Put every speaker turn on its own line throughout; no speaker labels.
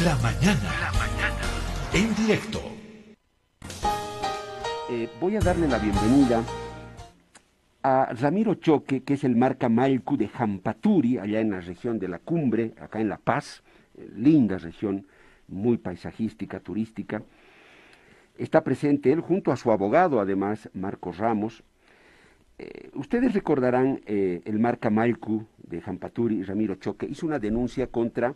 La mañana. La mañana. En directo.
Eh, voy a darle la bienvenida a Ramiro Choque, que es el marca Malcu de Jampaturi, allá en la región de la Cumbre, acá en La Paz, eh, linda región, muy paisajística, turística. Está presente él junto a su abogado, además, Marcos Ramos. Eh, ustedes recordarán el marca Malcu de Jampaturi, Ramiro Choque, hizo una denuncia contra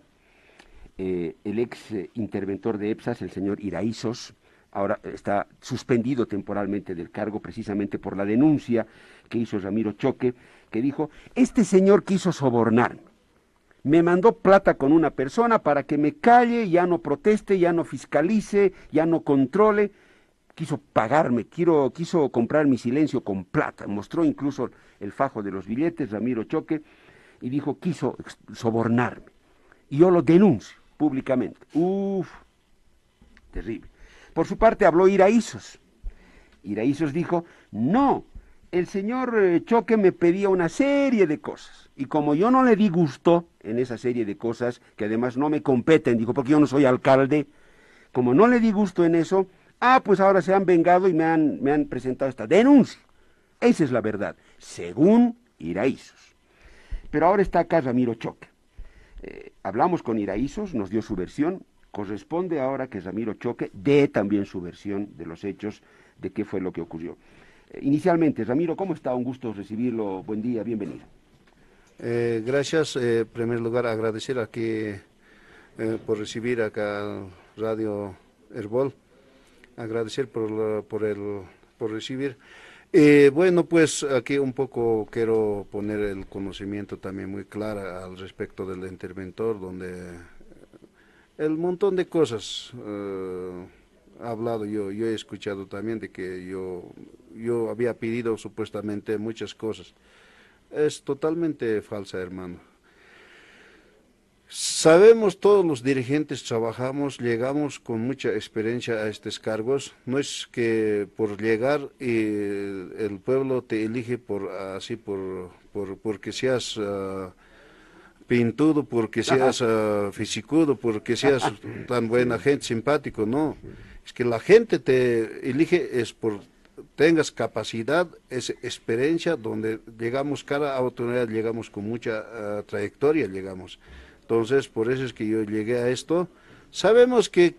el ex interventor de EPSAS, el señor Iraizos, ahora está suspendido temporalmente del cargo precisamente por la denuncia que hizo Ramiro Choque, que dijo, este señor quiso sobornar, me mandó plata con una persona para que me calle, ya no proteste, ya no fiscalice, ya no controle, quiso pagarme, quiso comprar mi silencio con plata, mostró incluso el fajo de los billetes, Ramiro Choque, y dijo, quiso sobornarme. Y yo lo denuncio públicamente. Uf, terrible. Por su parte habló Iraízos. Iraízos dijo, no, el señor eh, Choque me pedía una serie de cosas. Y como yo no le di gusto en esa serie de cosas, que además no me competen, dijo, porque yo no soy alcalde, como no le di gusto en eso, ah, pues ahora se han vengado y me han, me han presentado esta denuncia. Esa es la verdad, según Iraízos. Pero ahora está acá Ramiro Choque. Eh, hablamos con Iraízos, nos dio su versión, Corresponde ahora que Ramiro Choque dé también su versión de los hechos, de qué fue lo que ocurrió. Eh, inicialmente, Ramiro, ¿cómo está? Un gusto recibirlo. Buen día, bienvenido.
Eh, gracias. En primer lugar, agradecer aquí por recibir acá Radio Herbol. Agradecer por, por, el, por recibir. Bueno, pues aquí un poco quiero poner el conocimiento también muy claro al respecto del interventor, donde el montón de cosas eh, ha hablado yo, yo he escuchado también de que yo, yo había pedido supuestamente muchas cosas. Es totalmente falsa, hermano. Sabemos todos los dirigentes, trabajamos, llegamos con mucha experiencia a estos cargos. No es que por llegar y el pueblo te elige por así por, por porque seas uh, pintudo, porque seas uh, fisicudo, porque seas tan buena gente, simpático, no. Es que la gente te elige es por tengas capacidad, esa experiencia, donde llegamos, cada autoridad llegamos con mucha uh, trayectoria, llegamos. Entonces, por eso es que yo llegué a esto. Sabemos qué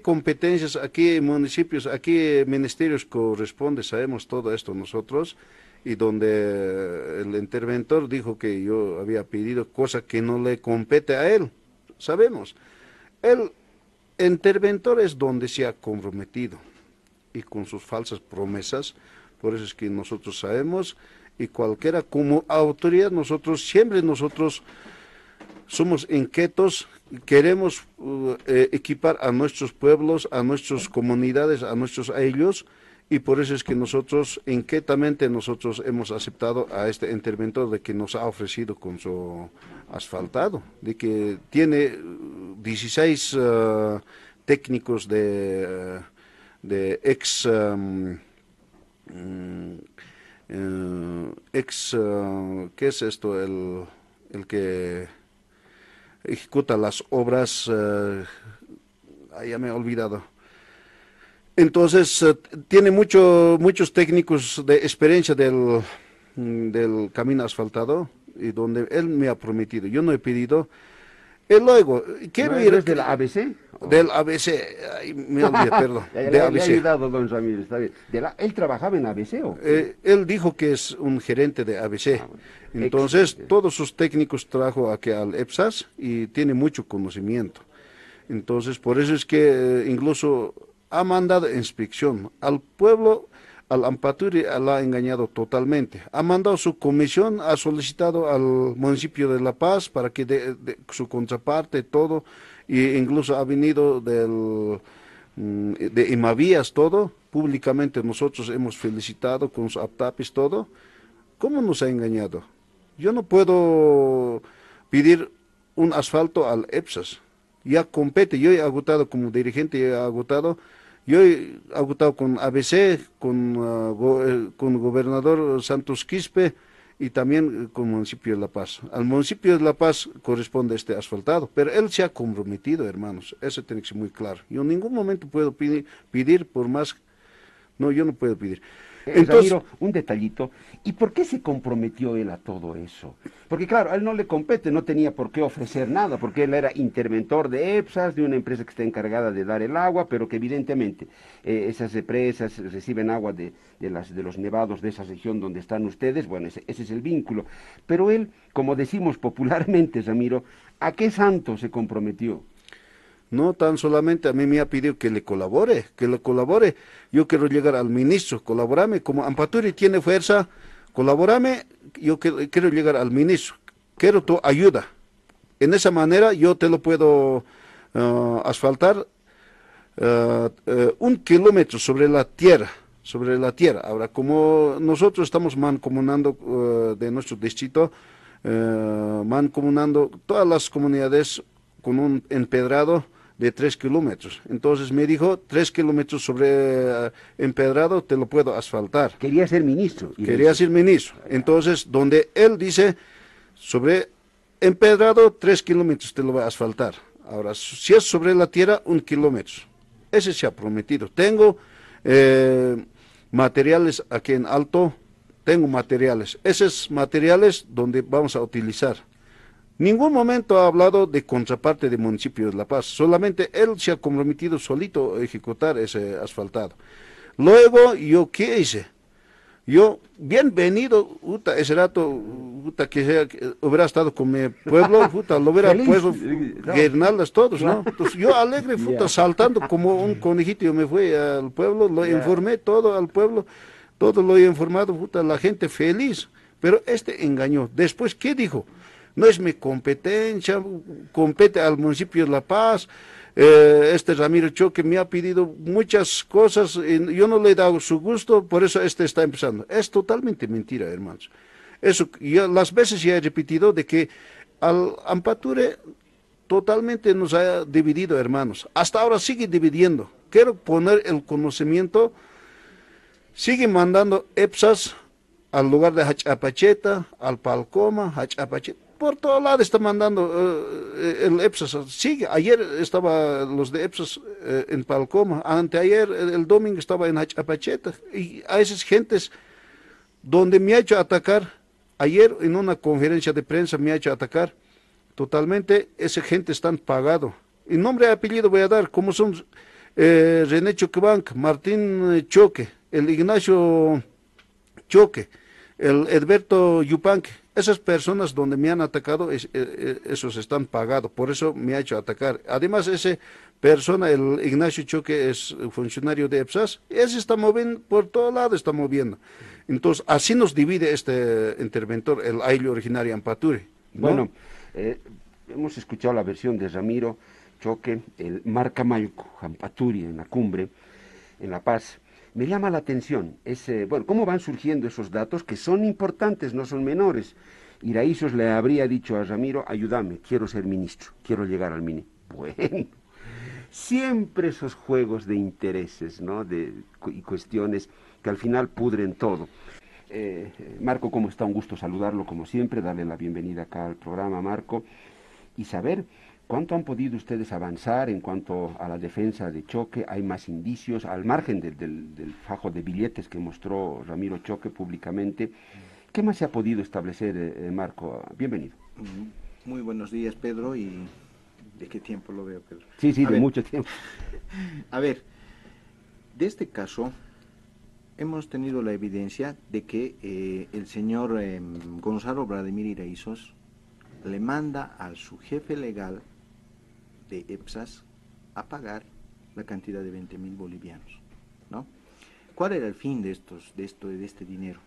competencias, a qué municipios, a qué ministerios corresponde, sabemos todo esto nosotros y donde el interventor dijo que yo había pedido cosa que no le compete a él. Sabemos. El interventor es donde se ha comprometido y con sus falsas promesas, por eso es que nosotros sabemos y cualquiera como autoridad nosotros siempre nosotros somos inquietos, queremos eh, equipar a nuestros pueblos, a nuestras comunidades, a nuestros a ellos y por eso es que nosotros, inquietamente nosotros hemos aceptado a este interventor de que nos ha ofrecido con su asfaltado, de que tiene 16 uh, técnicos de, de ex, um, uh, ex ¿qué es esto? El, el que ejecuta las obras, ya me he olvidado entonces, eh, tiene mucho, muchos técnicos de experiencia del, mm, del camino asfaltado y donde él me ha prometido. Yo no he pedido. Y luego, quiero ir...
¿Es del ABC?
Del ABC, ay, me olvidé, perdón.
de le, ABC. Le ha ayudado, don Ramírez, está bien. ¿Él trabajaba en ABC o
eh, él dijo que es un gerente de ABC. Ah, Entonces, todos sus técnicos trajo aquí al EPSAS y tiene mucho conocimiento. Entonces, por eso es que eh, incluso ha mandado inspección al pueblo, al Ampaturi la ha engañado totalmente. Ha mandado su comisión, ha solicitado al municipio de La Paz para que dé su contraparte, todo, e incluso ha venido del, mm, de Imavías, todo. Públicamente nosotros hemos felicitado con sus aptapis, todo. ¿Cómo nos ha engañado? Yo no puedo pedir un asfalto al EPSAS. Ya compete, yo he agotado como dirigente, he agotado yo he agotado con ABC, con, uh, con gobernador Santos Quispe y también con el municipio de La Paz. Al municipio de La Paz corresponde este asfaltado, pero él se ha comprometido, hermanos, eso tiene que ser muy claro. Yo en ningún momento puedo pedir por más, no, yo no puedo pedir.
Eh, Entonces, un detallito. ¿Y por qué se comprometió él a todo eso? Porque claro, a él no le compete, no tenía por qué ofrecer nada, porque él era interventor de EPSAS, de una empresa que está encargada de dar el agua, pero que evidentemente eh, esas empresas reciben agua de, las, de los nevados de esa región donde están ustedes, bueno, ese, ese es el vínculo. Pero él, como decimos popularmente, Ramiro, ¿a qué santo se comprometió?
No tan solamente a mí me ha pedido que le colabore, que le colabore. Yo quiero llegar al ministro, colaborame. Como Ampaturi tiene fuerza, colaborame. Yo quiero llegar al ministro. Quiero tu ayuda. En esa manera yo te lo puedo uh, asfaltar uh, uh, un kilómetro sobre la tierra sobre la tierra. Ahora, como nosotros estamos mancomunando de nuestro distrito, mancomunando todas las comunidades con un empedrado, de tres kilómetros. Entonces me dijo, tres kilómetros sobre eh, empedrado te lo puedo asfaltar.
Quería ser ministro.
Quería ser ministro. Entonces, donde él dice, sobre empedrado, tres kilómetros te lo voy a asfaltar. Ahora, si es sobre la tierra, un kilómetro. Ese se ha prometido. Tengo eh, materiales aquí en alto, tengo materiales. Esos materiales donde vamos a utilizar. Ningún momento ha hablado de contraparte del municipio de La Paz, solamente él se ha comprometido solito a ejecutar ese asfaltado. Luego, ¿yo qué hice? Yo, bienvenido, ese rato, que, hubiera estado con mi pueblo, lo hubiera puesto guirnaldas todos, ¿no? Entonces, yo alegre, saltando como un conejito, yo me fui al pueblo, lo informé todo al pueblo, todo lo he informado, la gente feliz, pero este engañó. Después, ¿qué dijo? No es mi competencia, compete al municipio de La Paz. Eh, este Ramiro Choque me ha pedido muchas cosas, y yo no le he dado su gusto, por eso este está empezando. Es totalmente mentira, hermanos. Eso, yo, las veces ya he repetido de que al Ampature totalmente nos ha dividido, hermanos. Hasta ahora sigue dividiendo. Quiero poner el conocimiento, sigue mandando EPSAS al lugar de Hachapacheta, al Palcoma, Hachapacheta por todo lado está mandando eh, el EPSAS. Sigue, ayer estaba los de EPSAS eh, en Palcoma, anteayer, el, domingo estaba en Hachapacheta. Y a esas gentes, donde me ha hecho atacar, ayer en una conferencia de prensa me ha hecho atacar, totalmente, esa gente están pagado. Y nombre y apellido voy a dar, como son eh, René Choquebank, Martín Choque, el Ignacio Choque, el Edberto Yupanque, esas personas donde me han atacado, eh, eh, esos están pagados, por eso me ha hecho atacar. Además, esa persona, el Ignacio Choque, es funcionario de EPSAS, ese está moviendo, por todo lado está moviendo. Entonces, así nos divide este interventor, el aile originario Ampaturi.
Bueno, eh, hemos escuchado la versión de Ramiro Choque, el Marca Malco, Ampaturi, en la cumbre, en La Paz. Me llama la atención ese, bueno, cómo van surgiendo esos datos que son importantes, no son menores. Iraísos le habría dicho a Ramiro, ayúdame, quiero ser ministro, quiero llegar al mini. Bueno, siempre esos juegos de intereses, ¿no? De, y cuestiones que al final pudren todo. Eh, Marco, ¿cómo está? Un gusto saludarlo como siempre, darle la bienvenida acá al programa, Marco, y saber ¿Cuánto han podido ustedes avanzar en cuanto a la defensa de Choque? ¿Hay más indicios al margen del, fajo de billetes que mostró Ramiro Choque públicamente? ¿Qué más se ha podido establecer, eh, eh, Marco? Bienvenido.
Mm, muy buenos días, Pedro, y ¿de qué tiempo lo veo, Pedro?
Sí, sí, de mucho tiempo.
A ver, de este caso hemos tenido la evidencia de que eh, el señor em, Gonzalo Vladimir Iraizos le manda a su jefe legal de EPSAS a pagar la cantidad de 20 mil bolivianos. ¿no? ¿Cuál era el fin de, estos, de, esto, de este dinero?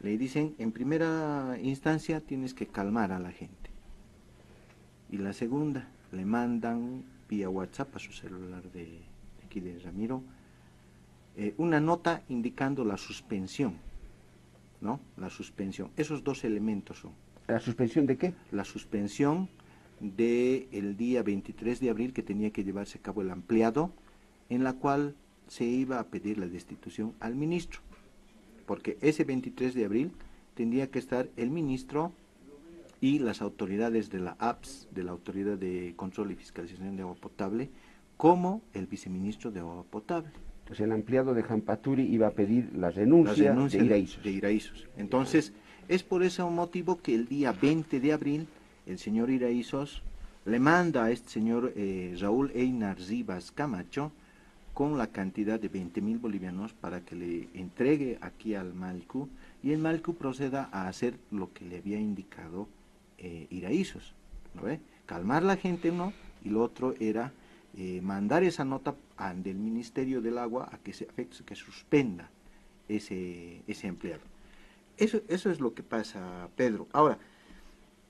Le dicen, en primera instancia tienes que calmar a la gente. Y la segunda, le mandan vía WhatsApp a su celular de, aquí de Ramiro, eh, una nota indicando la suspensión, ¿no? La suspensión. Esos dos elementos son.
¿La suspensión de qué?
La suspensión del día 23 de abril que tenía que llevarse a cabo el ampliado, en la cual se iba a pedir la destitución al ministro, porque ese 23 de abril tendría que estar el ministro y las autoridades de la APS, de la Autoridad de Control y Fiscalización de Agua Potable, como el viceministro de Agua Potable.
Pues el ampliado de Jampaturi iba a pedir la renuncia, de Iraísos.
De. Entonces, es por ese motivo que el día 20 de abril, el señor Iraísos le manda a este señor eh, Raúl Einar Rivas Camacho con la cantidad de 20 mil bolivianos para que le entregue aquí al Malcu y el Malcu proceda a hacer lo que le había indicado eh, Iraísos. ¿no ve? Calmar la gente uno y lo otro era eh, mandar esa nota del Ministerio del Agua a que se que suspenda ese, ese empleado. Eso, eso es lo que pasa, Pedro. Ahora,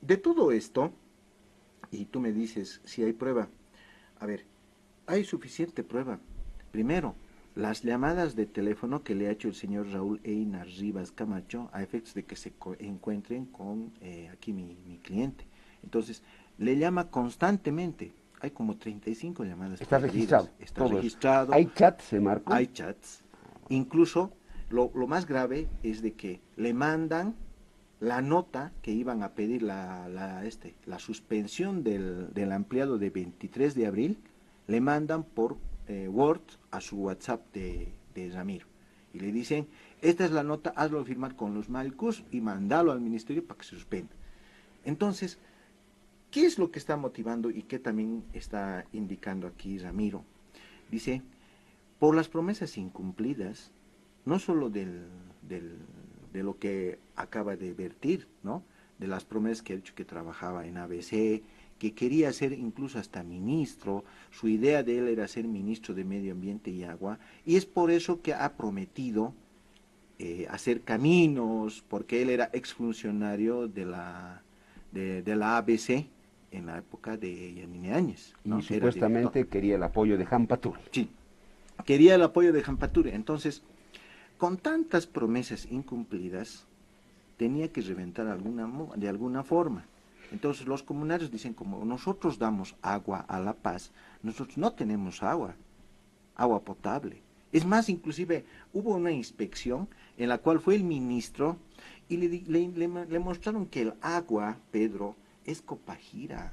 de todo esto, y tú me dices si hay prueba, a ver, hay suficiente prueba. Primero, las llamadas de teléfono que le ha hecho el señor Raúl Einar Rivas Camacho a efectos de que se encuentren con eh, aquí mi, mi cliente. Entonces, le llama constantemente hay como 35 llamadas.
Está registrado.
Está registrado.
Hay chats, se marcó.
Hay chats. Incluso lo, más grave es de que le mandan la nota que iban a pedir la, la, este, la suspensión del, del ampliado de 23 de abril, le mandan por eh, Word a su WhatsApp de, de Ramiro. Y le dicen, esta es la nota, hazlo firmar con los Malcus y mandalo al ministerio para que se suspenda. Entonces, ¿Qué es lo que está motivando y qué también está indicando aquí Ramiro? Dice, por las promesas incumplidas, no solo del, de lo que acaba de vertir, ¿no? de las promesas que ha dicho que trabajaba en ABC, que quería ser incluso hasta ministro, su idea de él era ser ministro de Medio Ambiente y Agua, y es por eso que ha prometido eh, hacer caminos, porque él era exfuncionario de la, de, de la ABC, en la época de Yanine Áñez.
Y supuestamente quería el apoyo de Jampaturi.
Sí, quería el apoyo de Jampaturi. Entonces, con tantas promesas incumplidas, tenía que reventar de alguna forma. Entonces los comunarios dicen, como nosotros damos agua a La Paz, nosotros no tenemos agua, agua potable. Es más, inclusive hubo una inspección en la cual fue el ministro y le, le mostraron que el agua, Pedro, es Copajira.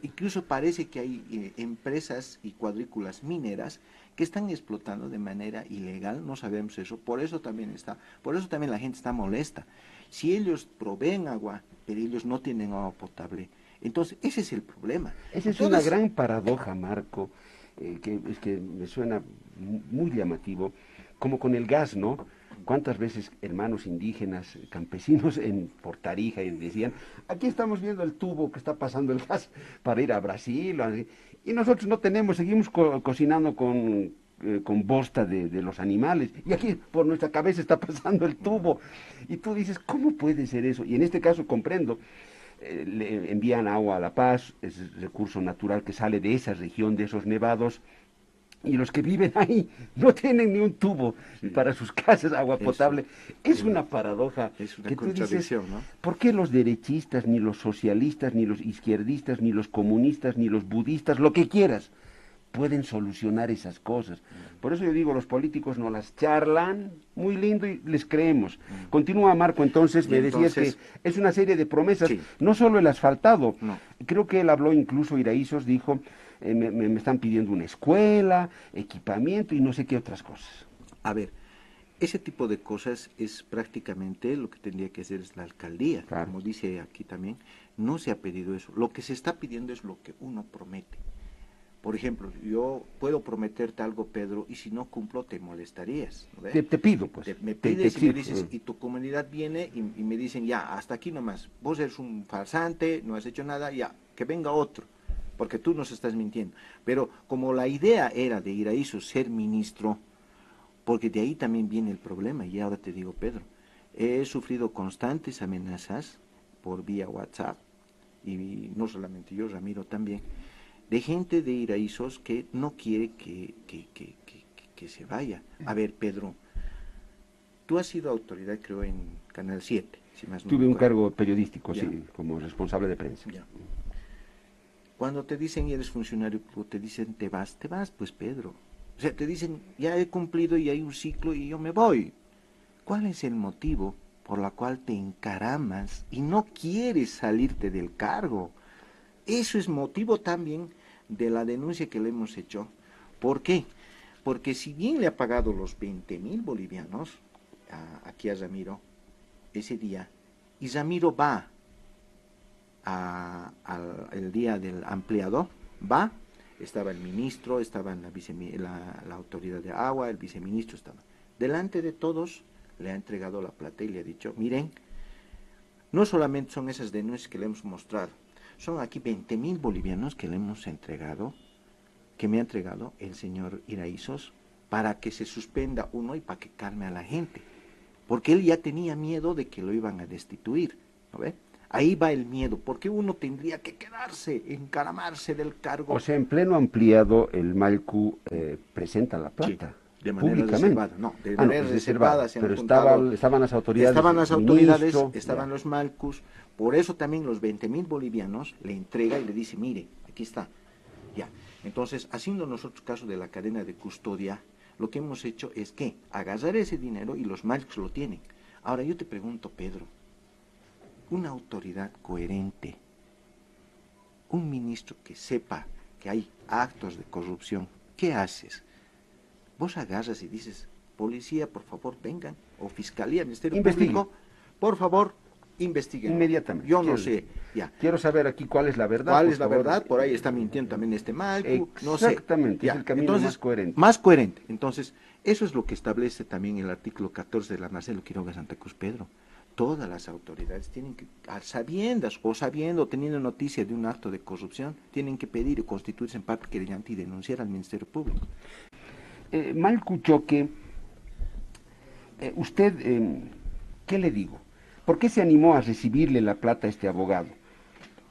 Incluso parece que hay eh, empresas y cuadrículas mineras que están explotando de manera ilegal, no sabemos eso, por eso también está, por eso también la gente está molesta. Si ellos proveen agua, pero ellos no tienen agua potable, entonces ese es el problema.
Esa es una gran paradoja, Marco, eh, que es que me suena muy llamativo, como con el gas, ¿no? ¿Cuántas veces hermanos indígenas, campesinos en Portarija y decían, aquí estamos viendo el tubo que está pasando el gas para ir a Brasil? Y nosotros no tenemos, seguimos cocinando con, eh, con bosta de, los animales. Y aquí por nuestra cabeza está pasando el tubo. Y tú dices, ¿cómo puede ser eso? Y en este caso comprendo. Eh, le envían agua a La Paz, es recurso natural que sale de esa región, de esos nevados, y los que viven ahí no tienen ni un tubo para sus casas, agua potable. Es, una paradoja.
Es una contradicción, ¿no?
¿Por qué los derechistas, ni los socialistas, ni los izquierdistas, ni los comunistas, ni los budistas, lo que quieras, pueden solucionar esas cosas? Por eso yo digo, los políticos no las charlan muy lindo y les creemos. Mm. Continúa Marco, entonces, me decías que es una serie de promesas, no solo el asfaltado. Creo que él habló incluso, Iraísos dijo eh, me, están pidiendo una escuela, equipamiento y no sé qué otras cosas.
A ver, ese tipo de cosas es prácticamente lo que tendría que hacer es la alcaldía, como dice aquí también, no se ha pedido eso. Lo que se está pidiendo es lo que uno promete. Por ejemplo, yo puedo prometerte algo, Pedro, y si no cumplo te molestarías.
Te, pido, pues.
me pides y me dices, y tu comunidad viene y, y, me dicen, ya, hasta aquí nomás, vos eres un farsante, no has hecho nada, ya, que venga otro porque tú nos estás mintiendo. Pero como la idea era de ir a eso, ser ministro, porque de ahí también viene el problema, y ahora te digo, Pedro, he sufrido constantes amenazas por vía WhatsApp, y no solamente yo, Ramiro también, de gente de Iraísos que no quiere que, que, que, que, se vaya. A ver, Pedro, tú has sido autoridad, creo, en Canal 7. Si más
Tuve un cargo periodístico, sí, como responsable de prensa.
Cuando te dicen y eres funcionario, te dicen te vas, te vas, pues Pedro. O sea, te dicen ya he cumplido y hay un ciclo y yo me voy. ¿Cuál es el motivo por la cual te encaramas y no quieres salirte del cargo. Eso es motivo también de la denuncia que le hemos hecho. ¿Por qué? Porque si bien le ha pagado los 20 mil bolivianos aquí a Ramiro ese día, y Ramiro va al el día del ampliado, va, estaba el ministro, estaba la, autoridad de agua, el viceministro estaba. Delante de todos le ha entregado la plata y le ha dicho, miren, no solamente son esas denuncias que le hemos mostrado, son aquí 20 mil bolivianos que le hemos entregado, que me ha entregado el señor Iraizos, para que se suspenda uno y para que calme a la gente. Porque él ya tenía miedo de que lo iban a destituir. ¿no ve? Ahí va el miedo, porque uno tendría que quedarse, encaramarse del cargo.
O sea, en pleno ampliado, el Malcu eh, presenta la plata.
de manera reservada, no, de ah, manera reservada.
pero estaban, estaban las autoridades.
Estaban las autoridades, estaban los Malcus, por eso también los 20 mil bolivianos le entrega y le dice, mire, aquí está. Ya. Entonces, haciendo nosotros caso de la cadena de custodia, lo que hemos hecho es que agarrar ese dinero y los Malcus lo tienen. Ahora yo te pregunto, Pedro, una autoridad coherente, un ministro que sepa que hay actos de corrupción, ¿qué haces? Vos agarras y dices, policía, por favor, vengan, o fiscalía, Ministerio Público, por favor, investiguen.
Inmediatamente.
Yo no sé, ya.
Quiero saber aquí cuál es la verdad.
¿Cuál es la verdad? Por ahí está mintiendo también este mal.
no sé. Exactamente, es el camino más coherente.
Más coherente. Entonces, eso es lo que establece también el artículo 14 de la Marcelo Quiroga Santa Cruz Pedro todas las autoridades tienen que, sabiendas o sabiendo, teniendo noticia de un acto de corrupción, tienen que pedir y constituirse en parte querellante y denunciar al Ministerio Público.
Eh, Malcuchoque, eh, usted, eh, ¿qué le digo? ¿Por qué se animó a recibirle la plata a este abogado?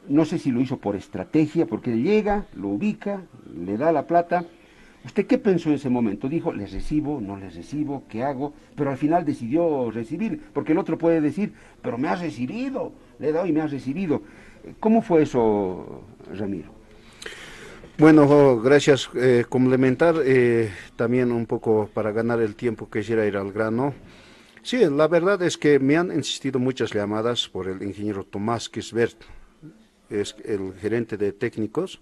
No sé si lo hizo por estrategia, porque llega, lo ubica, le da la plata ¿Usted qué pensó en ese momento? Dijo, ¿les recibo? ¿No les recibo? ¿Qué hago? Pero al final decidió recibir, porque el otro puede decir, pero me has recibido, le he dado y me has recibido. ¿Cómo fue eso, Ramiro?
Bueno, gracias. Eh, complementar eh, también un poco para ganar el tiempo quisiera ir al grano. Sí, la verdad es que me han insistido muchas llamadas por el ingeniero Tomás Kisbert, es el gerente de técnicos,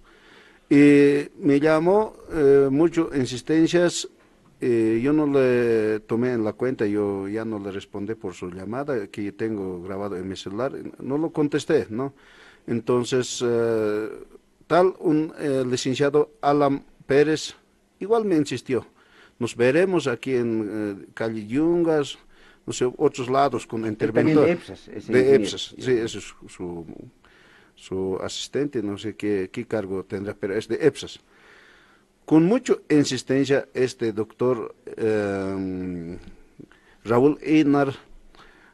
y me llamó eh, mucho insistencias, eh, yo no le tomé en la cuenta, yo ya no le respondí por su llamada que tengo grabado en mi celular, no lo contesté, ¿no? Entonces, eh, tal un licenciado Alan Pérez igual me insistió, nos veremos aquí en calle Yungas, no sé, otros lados con interventor.
De EPSAS.
de EPSAS, sí, ese es su su asistente, no sé qué, cargo tendrá, pero es de EPSAS. Con mucha insistencia, este doctor eh, Raúl Einar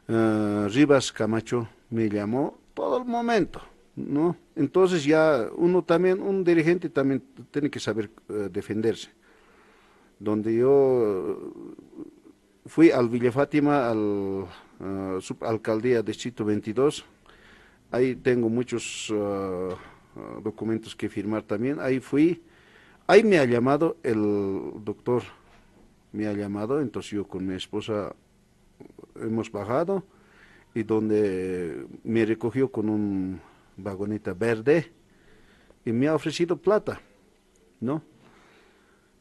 eh, Rivas Camacho me llamó todo el momento, ¿no? Entonces ya uno también, un dirigente también tiene que saber eh, defenderse. Donde yo fui al Villa Fátima, al subalcaldía distrito 22, Ahí tengo muchos uh, uh, documentos que firmar también. Ahí fui, ahí me ha llamado el doctor, me ha llamado, entonces yo con mi esposa hemos bajado y donde me recogió con un vagoneta verde y me ha ofrecido plata, ¿no?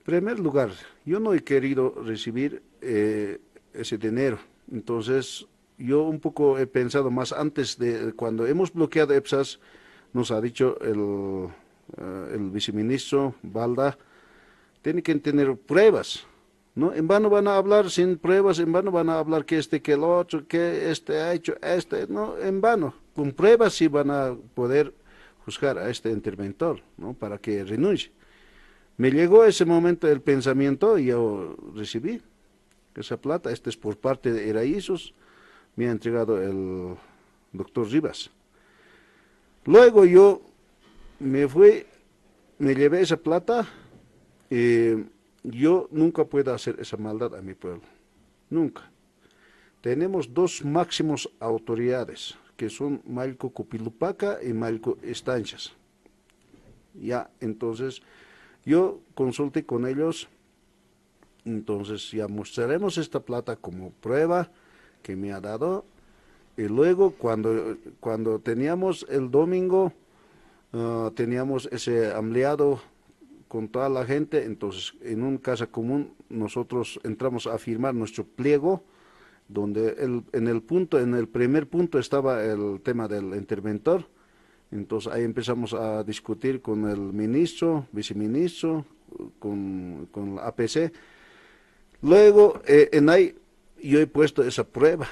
Primer lugar, yo no he querido recibir eh, ese dinero, entonces yo un poco he pensado más antes de cuando hemos bloqueado EPSAS, nos ha dicho el, eh, el viceministro Balda, tiene que tener pruebas, ¿no? En vano van a hablar sin pruebas, en vano van a hablar que este, que el otro, que este ha hecho, este, no, en vano. Con pruebas sí van a poder juzgar a este interventor, ¿no? Para que renuncie. Me llegó ese momento el pensamiento y yo recibí esa plata, este es por parte de Eraísos, me ha entregado el doctor Rivas. Luego yo me fui, me llevé esa plata, y yo nunca puedo hacer esa maldad a mi pueblo, nunca. Tenemos dos máximos autoridades, que son Malco Copilupaca y Malco Estancias. Ya, entonces, yo consulté con ellos, entonces ya mostraremos esta plata como prueba, que me ha dado Y luego cuando, cuando teníamos el domingo, ah, teníamos ese ampliado con toda la gente, entonces en un casa común nosotros entramos a firmar nuestro pliego, donde el, en el punto, en el primer punto estaba el tema del interventor, entonces ahí empezamos a discutir con el ministro, viceministro, con, con la APC. Luego, eh, en ahí yo he puesto esa prueba.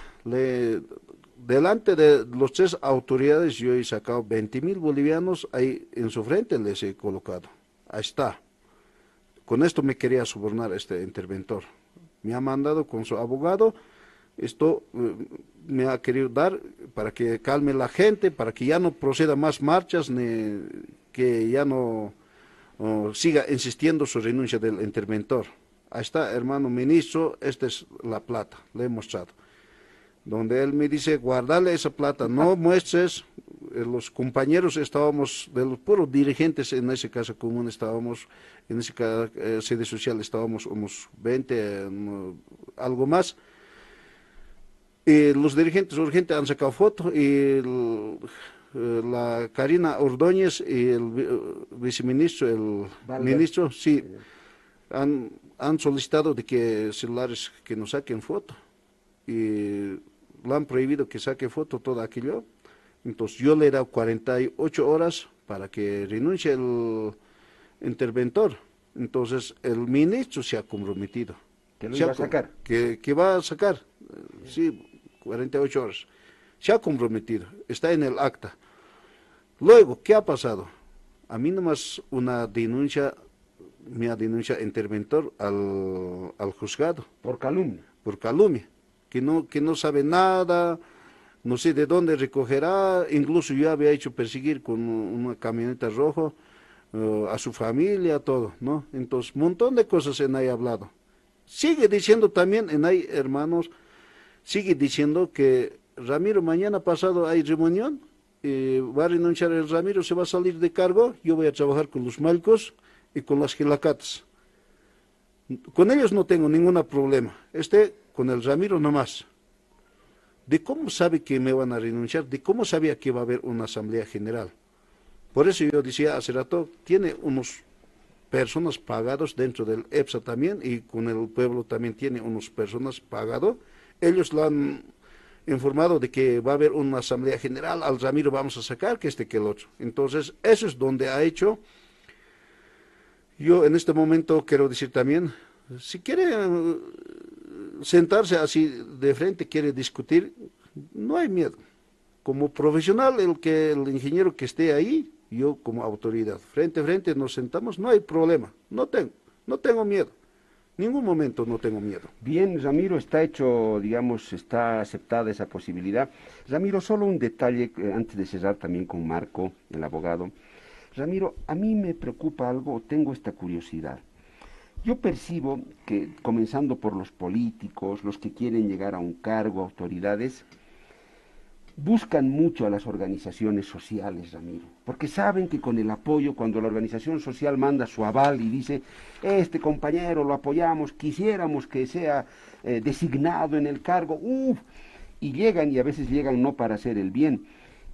Delante de los tres autoridades yo he sacado 20 mil bolivianos, ahí en su frente les he colocado. Ahí está. Con esto me quería sobornar este interventor. Me ha mandado con su abogado, esto eh, me ha querido dar para que calme la gente, para que ya no proceda más marchas, ni que ya no siga insistiendo su renuncia del interventor. Ahí está, hermano ministro, esta es la plata, le he mostrado. Donde él me dice, guardale esa plata, no muestres. Eh, los compañeros estábamos, de los puros dirigentes en ese casa común, estábamos, en ese eh, sede social estábamos unos 20, algo más. Y los dirigentes urgentes han sacado foto y eh, la Karina Ordóñez y el viceministro, el ministro, sí, han, han, solicitado de que celulares que nos saquen foto y lo han prohibido que saque foto todo aquello. Entonces yo le he dado 48 horas para que renuncie el interventor. Entonces el ministro se ha comprometido.
¿Que lo iba a sacar?
Que, que va a sacar, sí, 48 horas. Se ha comprometido, está en el acta. Luego, ¿qué ha pasado? A mí nomás una denuncia, me ha denunciado interventor al, al juzgado.
Por calumnia.
Por calumnia, que no, que no sabe nada, no sé de dónde recogerá, incluso yo había hecho perseguir con una camioneta roja uh, a su familia, todo, ¿no? Entonces, un montón de cosas en ahí hablado. Sigue diciendo también en ahí, hermanos, sigue diciendo que Ramiro mañana pasado hay reunión, eh, va a renunciar el Ramiro, se va a salir de cargo, yo voy a trabajar con los malcos y con las gilacatas. Con ellos no tengo ningún problema, este con el Ramiro nomás. ¿De cómo sabe que me van a renunciar? ¿De cómo sabía que va a haber una asamblea general? Por eso yo decía hace rato, tiene unos personas pagados dentro del EPSA también y con el pueblo también tiene unos personas pagados ellos lo han informado de que va a haber una asamblea general, al Ramiro vamos a sacar que este que el otro. Entonces, eso es donde ha hecho. Yo en este momento quiero decir también, si quiere eh, sentarse así de frente, quiere discutir, no hay miedo. Como profesional, el que el ingeniero que esté ahí, yo como autoridad, frente a frente nos sentamos, no hay problema, no tengo, no tengo miedo ningún momento no tengo miedo.
Bien, Ramiro, está hecho, digamos, está aceptada esa posibilidad. Ramiro, solo un detalle eh, antes de cerrar también con Marco, el abogado. Ramiro, a mí me preocupa algo, tengo esta curiosidad. Yo percibo que, comenzando por los políticos, los que quieren llegar a un cargo, autoridades, buscan mucho a las organizaciones sociales, Ramiro, porque saben que con el apoyo, cuando la organización social manda su aval y dice, este compañero lo apoyamos, quisiéramos que sea eh, designado en el cargo, uff, y llegan y a veces llegan no para hacer el bien.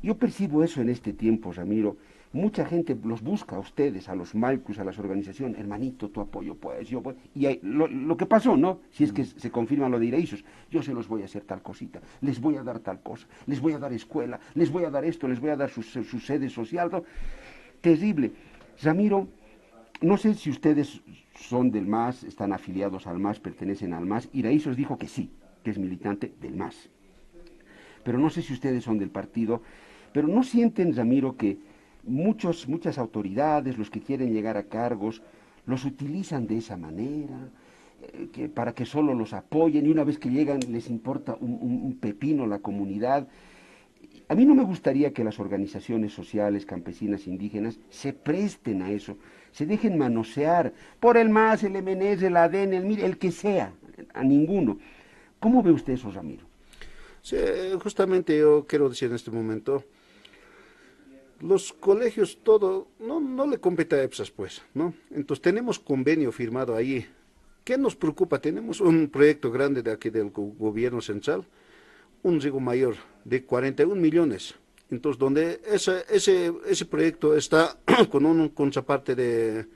Yo percibo eso en este tiempo, Ramiro, Mucha gente los busca a ustedes, a los Malcus, a las organizaciones, hermanito, tu apoyo, pues yo, pues. Y lo, que pasó, ¿no? Si es que se confirma lo de Ireisos, yo se los voy a hacer tal cosita, les voy a dar tal cosa, les voy a dar escuela, les voy a dar esto, les voy a dar su, sede social. Terrible. Ramiro, no sé si ustedes son del MAS, están afiliados al MAS, pertenecen al MAS. Iraísos dijo que sí, que es militante del MAS. Pero no sé si ustedes son del partido. Pero no sienten, Ramiro, que muchos, muchas autoridades, los que quieren llegar a cargos, los utilizan de esa manera, eh, que, para que solo los apoyen y una vez que llegan les importa un, pepino la comunidad. A mí no me gustaría que las organizaciones sociales, campesinas, indígenas se presten a eso, se dejen manosear por el MAS, el MNS, el ADN, el el que sea, a ninguno. ¿Cómo ve usted eso, Ramiro?
Sí, justamente yo quiero decir en este momento, los colegios todo, no, no le compete a EPSAS pues, ¿no? Entonces tenemos convenio firmado ahí. ¿Qué nos preocupa? Tenemos un proyecto grande de aquí del gobierno central, un riego mayor de 41 millones. Entonces, donde ese, ese, ese proyecto está con un contraparte de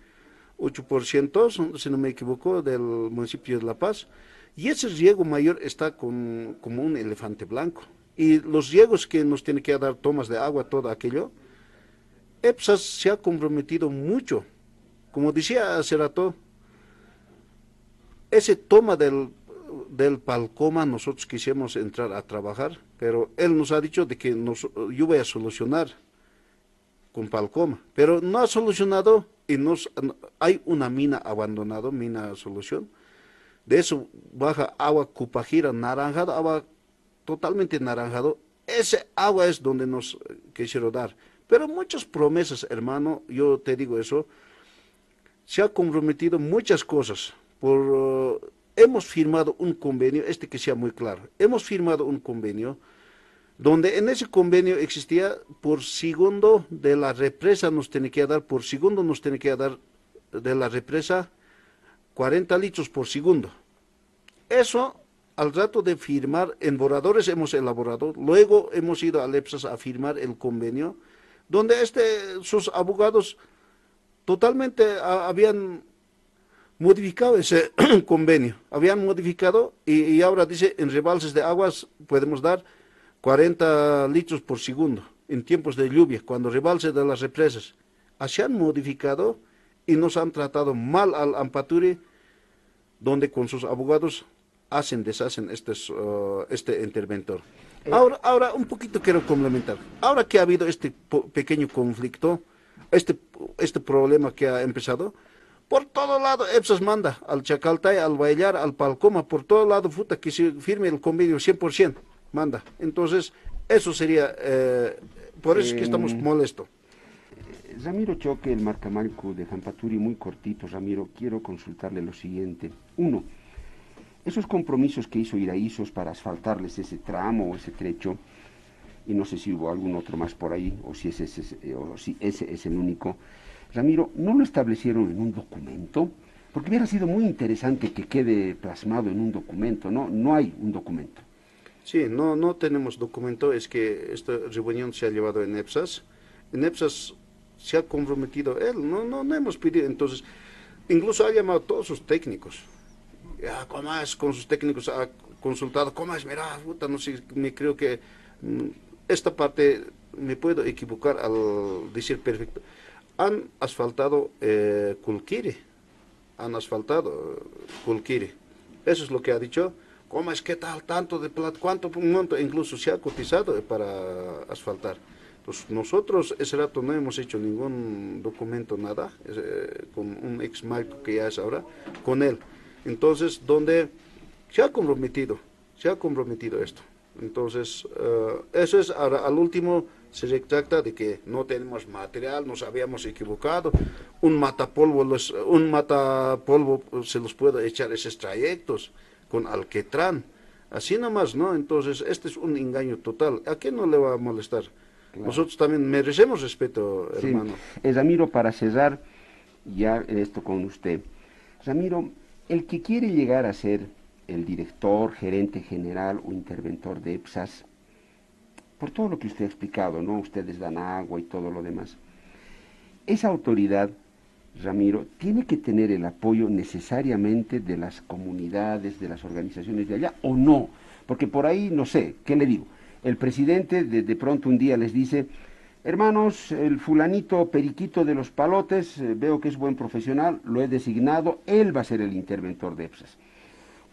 8%, si no me equivoco, del municipio de La Paz, y ese riego mayor está con, como un elefante blanco. Y los riegos que nos tiene que dar tomas de agua, todo aquello, EPSAS se ha comprometido mucho. Como decía hace rato, ese toma del, del Palcoma nosotros quisimos entrar a trabajar, pero él nos ha dicho de que nos, yo voy a solucionar con Palcoma, pero no ha solucionado y nos, hay una mina abandonada, mina solución, de eso baja agua cupajira naranjado, agua totalmente naranjado, ese agua es donde nos quisieron dar. Pero muchas promesas, hermano, yo te digo eso, se ha comprometido muchas cosas. Por, uh, hemos firmado un convenio, este que sea muy claro, hemos firmado un convenio donde en ese convenio existía por segundo de la represa nos tiene que dar, por segundo nos tiene que dar de la represa 40 litros por segundo. Eso al rato de firmar, en borradores hemos elaborado, luego hemos ido a Lepsas a firmar el convenio, donde este, sus abogados totalmente habían modificado ese convenio, habían modificado y, ahora dice en rebalses de aguas podemos dar 40 litros por segundo en tiempos de lluvia, cuando rebalse de las represas. Así han modificado y nos han tratado mal al Ampaturi, donde con sus abogados hacen, deshacen este, uh, este interventor. Eh. Ahora, ahora, un poquito quiero complementar. Ahora que ha habido este pequeño conflicto, este, este problema que ha empezado, por todo lado EPSAS manda al Chacaltay, al Bailar, al Palcoma, por todo lado, puta, que se firme el convenio 100%, manda. Entonces, eso sería, eh, por eso es que estamos molestos.
Ramiro Choque, el marcamalco de Jampaturi, muy cortito, Ramiro, quiero consultarle lo siguiente. Uno, esos compromisos que hizo Iraízos para asfaltarles ese tramo o ese trecho, y no sé si hubo algún otro más por ahí, o si ese, si ese es el único, Ramiro, ¿no lo establecieron en un documento? Porque hubiera sido muy interesante que quede plasmado en un documento, ¿no? No hay un documento.
Sí, no, no tenemos documento, es que esta reunión se ha llevado en EPSAS. En EPSAS se ha comprometido él, no, no, no hemos pedido, entonces, incluso ha llamado a todos sus técnicos. ¿Cómo es? Con sus técnicos ha consultado, ¿cómo es? Mira, puta, no sé, me creo que mm, esta parte me puedo equivocar al decir perfecto. Han asfaltado eh, han asfaltado eh, Kulkiri. Eso es lo que ha dicho. ¿Cómo es que tal tanto de plata? ¿Cuánto monto? Incluso se ha cotizado eh, para asfaltar. Pues nosotros ese rato no hemos hecho ningún documento, nada, eh, con un ex marco que ya es ahora, con él. Entonces, donde se ha comprometido, se ha comprometido esto. Entonces, eh, eso es, ahora al último se retracta de que no tenemos material, nos habíamos equivocado, un matapolvo, los- un matapolvo eh, se los puede echar esos trayectos con alquetrán, así nomás, ¿no? Entonces, este es un engaño total. ¿A quién no le va a molestar? Nosotros también merecemos respeto,
Sí.
hermano.
Eh, Ramiro, para cerrar ya esto con usted. Ramiro, el que quiere llegar a ser el director, gerente general o interventor de EPSAS, por todo lo que usted ha explicado, ¿no? Ustedes dan agua y todo lo demás. Esa autoridad, Ramiro, tiene que tener el apoyo necesariamente de las comunidades, de las organizaciones de allá, o no. Porque por ahí, no sé, ¿qué le digo? El presidente de, de pronto un día les dice, hermanos, el fulanito periquito de los palotes, eh, veo que es buen profesional, lo he designado, él va a ser el interventor de EPSAS.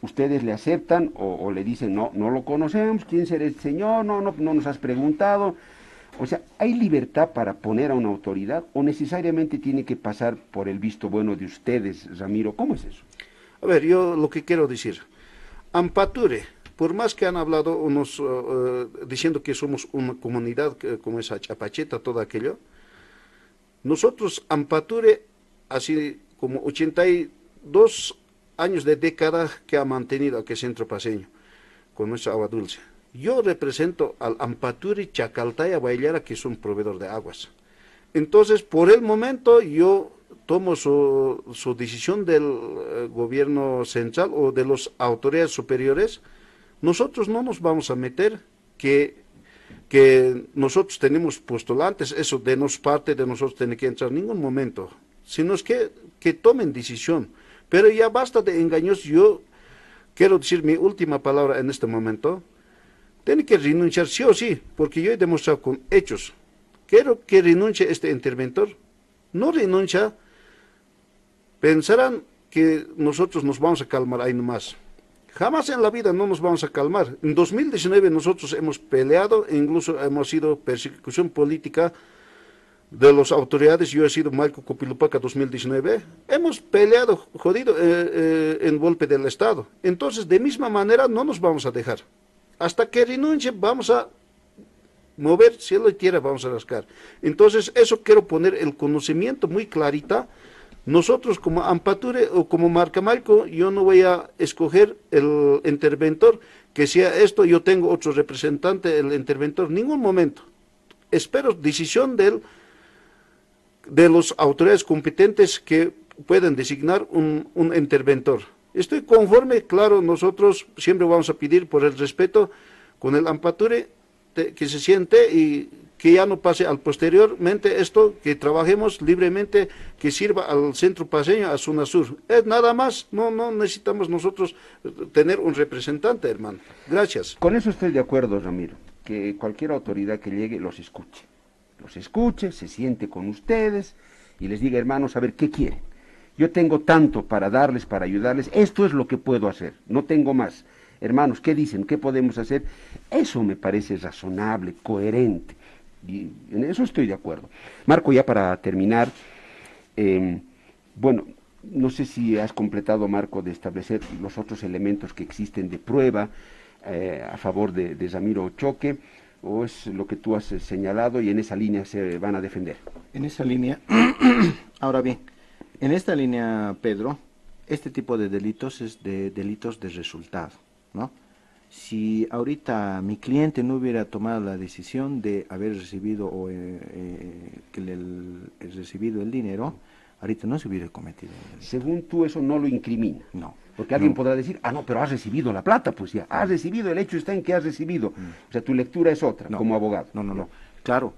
Ustedes le aceptan o, o le dicen, no, no lo conocemos, ¿quién será el señor? No, no, no nos has preguntado. O sea, ¿hay libertad para poner a una autoridad o necesariamente tiene que pasar por el visto bueno de ustedes, Ramiro? ¿Cómo es eso?
A ver, yo lo que quiero decir, Ampature, por más que han hablado unos, uh, uh, diciendo que somos una comunidad como esa Chapacheta, todo aquello, nosotros, Ampature, así como 82 años de década que ha mantenido aquel centro paseño con nuestra agua dulce. Yo represento al Ampaturi Chacaltaya Bailara, que es un proveedor de aguas. Entonces, por el momento, yo tomo su, su decisión del eh, gobierno central o de las autoridades superiores nosotros no nos vamos a meter que, que nosotros tenemos postulantes, eso de nos parte de nosotros tiene que entrar en ningún momento, sino es que, que tomen decisión. Pero ya basta de engaños, yo quiero decir mi última palabra en este momento, tiene que renunciar sí o sí, porque yo he demostrado con hechos. Quiero que renuncie este interventor. No renuncia, pensarán que nosotros nos vamos a calmar ahí nomás. Jamás en la vida no nos vamos a calmar. En 2019 nosotros hemos peleado, incluso hemos sido persecución política de las autoridades. Yo he sido Marco Copilupaca 2019. Hemos peleado, jodido, eh, eh, en golpe del Estado. Entonces, de misma manera, no nos vamos a dejar. Hasta que renuncie, vamos a mover cielo y tierra, vamos a rascar. Entonces, eso quiero poner el conocimiento muy clarita nosotros como Ampature o como Marca Marco, yo no voy a escoger el interventor que sea esto, yo tengo otro representante, el interventor, ningún momento. Espero decisión de, de las autoridades competentes que pueden designar un interventor. Estoy conforme, claro, nosotros siempre vamos a pedir por el respeto con el Ampature que se siente y que ya no pase al posteriormente esto, que trabajemos libremente, que sirva al centro paseño, a zona sur. Es nada más, no, no necesitamos nosotros tener un representante, hermano. Gracias.
Con eso estoy de acuerdo, Ramiro, que cualquier autoridad que llegue los escuche. Los escuche, se siente con ustedes y les diga, hermanos, a ver, ¿qué quieren? Yo tengo tanto para darles, para ayudarles, esto es lo que puedo hacer, no tengo más. Hermanos, ¿qué dicen? ¿Qué podemos hacer? Eso me parece razonable, coherente. En eso estoy de acuerdo. Marco, ya para terminar, em, bueno, no sé si has completado, Marco, de establecer los otros elementos que existen de prueba eh, a favor de, de Ramiro Choque, o es lo que tú has señalado y en esa línea se van a defender.
En esa línea, ahora bien, en esta línea, Pedro, este tipo de delitos es de delitos de resultado, ¿no? Si ahorita mi cliente no hubiera tomado la decisión de haber recibido o eh, eh, que el, recibido el dinero, ahorita no se hubiera cometido.
Según tú eso no lo incrimina.
No.
Porque alguien podrá decir, ah, no, pero has recibido la plata, pues ya, has recibido, el hecho está en que has recibido. Mm. O sea, tu lectura es otra, como abogado.
No, no, no. Claro,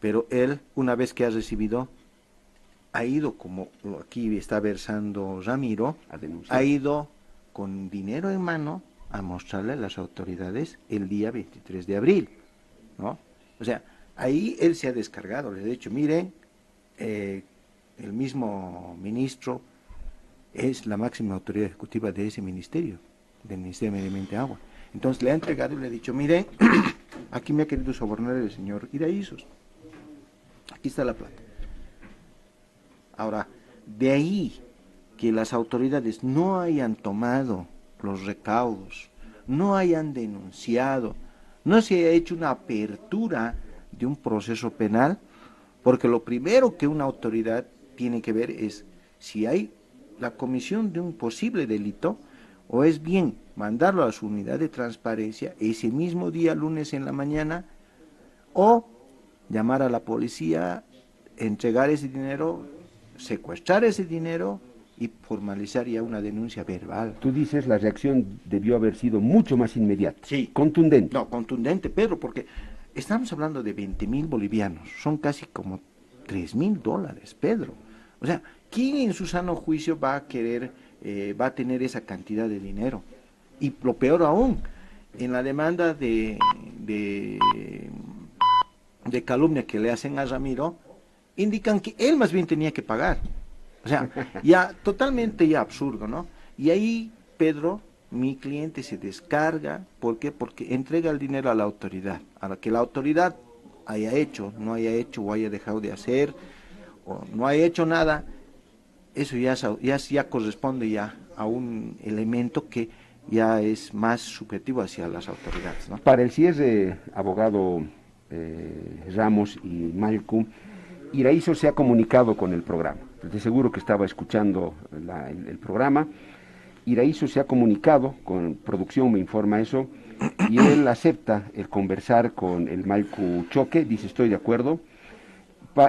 pero él, una vez que ha recibido, ha ido, como aquí está versando Ramiro, ha ido con dinero en mano a mostrarle a las autoridades el día 23 de abril, ¿no? O sea, ahí él se ha descargado, le ha dicho, miren, eh, el mismo ministro es la máxima autoridad ejecutiva de ese ministerio, del Ministerio de Medio Ambiente y Agua. Entonces le ha entregado y le ha dicho, miren, aquí me ha querido sobornar el señor Iraízos. Aquí está la plata. Ahora, de ahí que las autoridades no hayan tomado los recaudos, no hayan denunciado, no se haya hecho una apertura de un proceso penal, porque lo primero que una autoridad tiene que ver es si hay la comisión de un posible delito, o es bien mandarlo a su unidad de transparencia ese mismo día, lunes en la mañana, o llamar a la policía, entregar ese dinero, secuestrar ese dinero y formalizar ya una denuncia verbal.
Tú dices la reacción debió haber sido mucho más inmediata.
Sí.
Contundente.
No, contundente, Pedro, porque estamos hablando de 20 mil bolivianos, son casi como 3 mil dólares, Pedro. O sea, ¿quién en su sano juicio va a querer, eh, va a tener esa cantidad de dinero? Y lo peor aún, en la demanda de, de, de calumnia que le hacen a Ramiro, indican que él más bien tenía que pagar. O sea, ya totalmente ya absurdo, ¿no? Y ahí Pedro, mi cliente, se descarga. ¿Por qué? Porque entrega el dinero a la autoridad. A la que la autoridad haya hecho, no haya hecho o haya dejado de hacer, o no haya hecho nada, eso ya, ya, ya corresponde ya a un elemento que ya es más subjetivo hacia las autoridades.
Para el cierre, abogado eh, Ramos y Malcolm, Iraízo se ha comunicado con el programa de seguro que estaba escuchando el, programa. Iraízo se ha comunicado, con producción me informa eso, y él acepta el conversar con el Malcu Choque, dice estoy de acuerdo.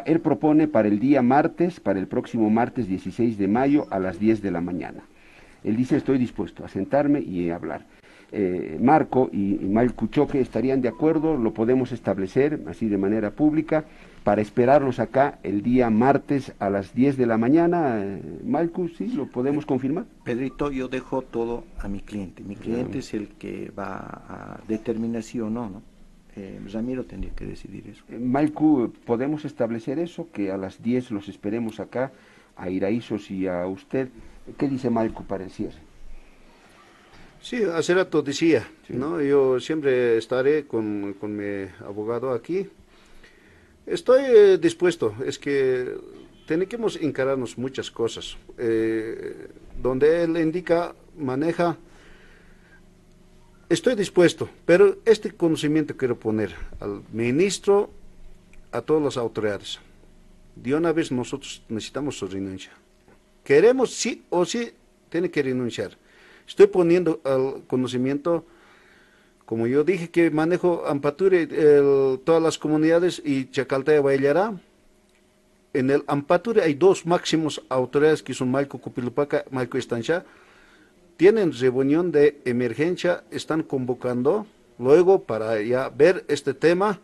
él propone para el día martes, para el próximo martes 16 de mayo a las 10 de la mañana. Él dice estoy dispuesto a sentarme y a hablar. eh, Marco y, y Malcu Choque estarían de acuerdo, lo podemos establecer así de manera pública para esperarlos acá el día martes a las 10 de la mañana. Eh, Malcu, ¿sí? ¿Lo podemos confirmar?
Pedrito, yo dejo todo a mi cliente. Mi cliente es el que va a determinar sí o no, ¿no? Eh, Ramiro tendría que decidir eso.
Eh, Malcu, ¿podemos establecer eso? Que a las 10 los esperemos acá, a Iraísos y a usted. ¿Qué dice Malcu para el cierre?
Sí, hace rato decía, ¿no? Yo siempre estaré con, con mi abogado aquí Estoy eh, dispuesto, es que tenemos que encararnos muchas cosas. Eh, donde él indica, maneja, estoy dispuesto, pero este conocimiento quiero poner al ministro, a todas las autoridades. De una vez nosotros necesitamos su renuncia. Queremos sí o sí, tiene que renunciar. Estoy poniendo al conocimiento como yo dije que manejo Ampature, todas las comunidades y Chacaltaya Baillará, en el Ampature hay dos máximos autoridades que son Maico Cupilupaca, Maico Estancha, tienen reunión de emergencia, están convocando luego para ya ver este tema,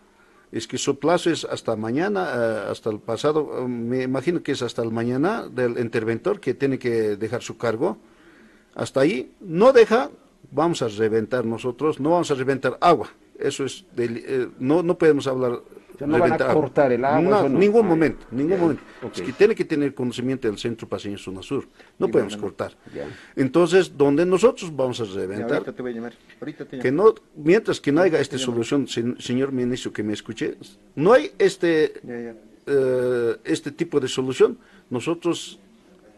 es que su plazo es hasta mañana, eh, hasta el pasado, me imagino que es hasta el mañana del interventor que tiene que dejar su cargo, hasta ahí no deja, vamos a reventar nosotros, no vamos a reventar agua. Eso es, eh, no, no podemos hablar.
no van a cortar el agua.
No, ningún momento, ningún momento. Es que tiene que tener conocimiento del centro paseño zona sur. No podemos cortar. Entonces, donde nosotros vamos a reventar.
ahorita te voy a llamar. Ahorita te
que no, mientras que no haya esta solución, señor ministro que me escuche, no hay este, eh, este tipo de solución, nosotros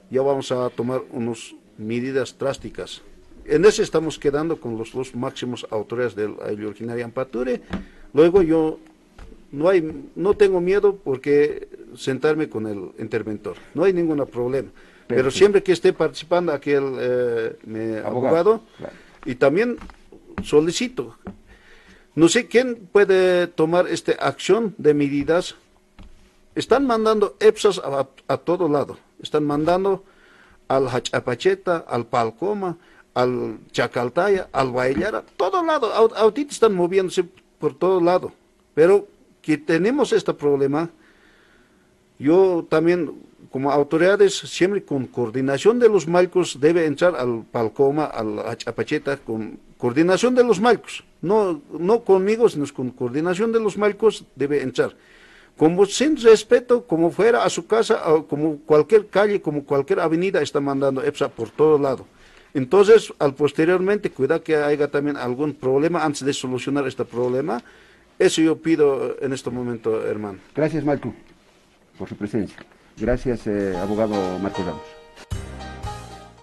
ya vamos a tomar unas medidas drásticas en ese estamos quedando con los dos máximos autores del originario Ampature. Luego yo no hay, no tengo miedo porque sentarme con el interventor, no hay ningún problema. Pero siempre que esté participando aquel eh, abogado, y también solicito, no sé quién puede tomar esta acción de medidas. Están mandando EPSAS a, a todo lado, están mandando al Hachapacheta, al Palcoma, al Chacaltaya, al Bailara, todo lado, ahorita están moviéndose por todo lado, pero que tenemos este problema, yo también como autoridades, siempre con coordinación de los malcos, debe entrar al Palcoma, al Chapacheta, con coordinación de los malcos, no, no conmigo, sino con coordinación de los malcos debe entrar. Como sin respeto, como fuera a su casa, como cualquier calle, como cualquier avenida, está mandando EPSA por todo lado. Entonces, al posteriormente, cuidado que haya también algún problema antes de solucionar este problema. Eso yo pido en este momento, hermano.
Gracias, Marco, por su presencia. Gracias, eh, abogado Marco Ramos.